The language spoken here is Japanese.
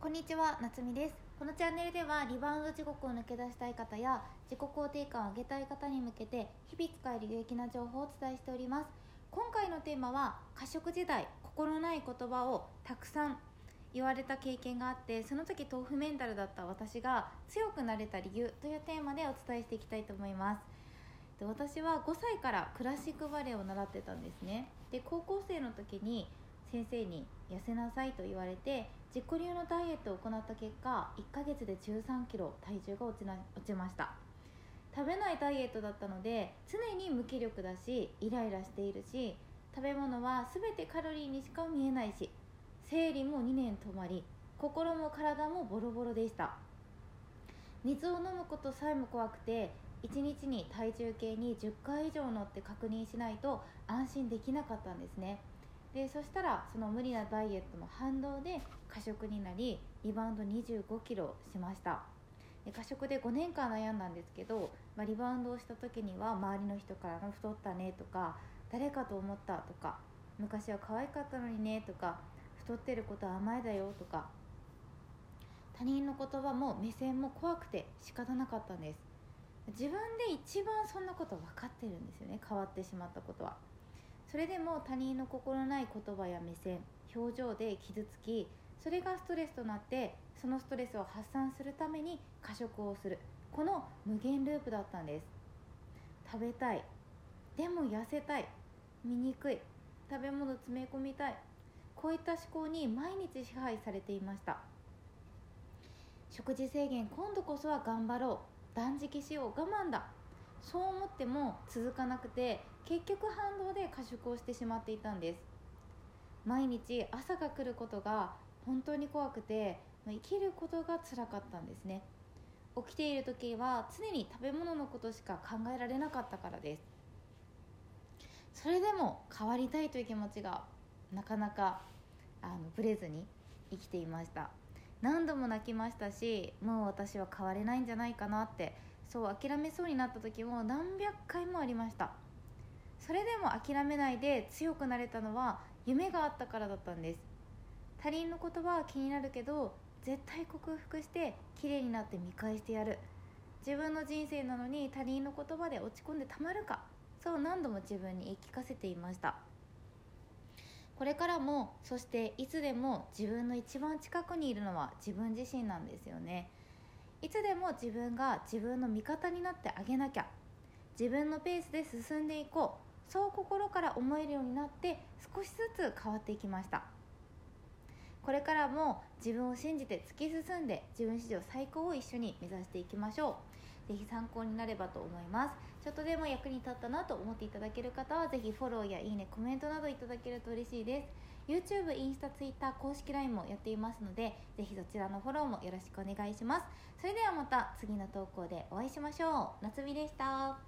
こんにちは、なつみです。このチャンネルではリバウンド地獄を抜け出したい方や自己肯定感を上げたい方に向けて日々使える有益な情報をお伝えしております。今回のテーマは過食時代心ない言葉をたくさん言われた経験があってその時豆腐メンタルだった私が強くなれた理由というテーマでお伝えしていきたいと思います。で私は5歳からクラシックバレエを習ってたんですねで高校生の時に先生に痩せなさいと言われて自己流のダイエットを行った結果1ヶ月で1 3キロ体重が落ちな落ちました。食べないダイエットだったので常に無気力だしイライラしているし食べ物は全てカロリーにしか見えないし生理も2年止まり心も体もボロボロでした。水を飲むことさえも怖くて1日に体重計に10回以上乗って確認しないと安心できなかったんですね。でそしたらその無理なダイエットの反動で過食になりリバウンド2 5キロしました。で過食で5年間悩んだんですけど、まあ、リバウンドをした時には周りの人からの「太ったね」とか「誰かと思った」とか「昔は可愛かったのにね」とか「太ってることは甘えだよ」とか他人の言葉も目線も怖くて仕方なかったんです。自分で一番そんなこと分かってるんですよね。変わってしまったことは。それでも他人の心ない言葉や目線表情で傷つきそれがストレスとなってそのストレスを発散するために過食をする。この無限ループだったんです。食べたい。でも痩せたい。醜い。食べ物詰め込みたい。こういった思考に毎日支配されていました。食事制限今度こそは頑張ろう。断食しよう。我慢だ。そう思っても続かなくて結局反動で過食をしてしまっていたんです。毎日朝が来ることが本当に怖くて生きることが辛かったんですね。起きている時は常に食べ物のことしか考えられなかったからです。それでも変わりたいという気持ちがなかなかあのブレずに生きていました。何度も泣きましたしもう私は変われないんじゃないかなってそう諦めそうになった時も何百回もありました。それでも諦めないで強くなれたのは夢があったからだったんです。他人の言葉は気になるけど絶対克服して綺麗になって見返してやる。自分の人生なのに他人の言葉で落ち込んでたまるか。そう何度も自分に言い聞かせていました。これからもそしていつでも自分の一番近くにいるのは自分自身なんですよね。いつでも自分が自分の味方になってあげなきゃ。自分のペースで進んでいこう。そう心から思えるようになって少しずつ変わっていきました。これからも自分を信じて突き進んで自分史上最高を一緒に目指していきましょう。ぜひ参考になればと思います。ちょっとでも役に立ったなと思っていただける方はぜひフォローやいいねコメントなどいただけると嬉しいです。YouTube、インスタ、Twitter 公式 LINE もやっていますのでぜひそちらのフォローもよろしくお願いします。それではまた次の投稿でお会いしましょう。夏美でした。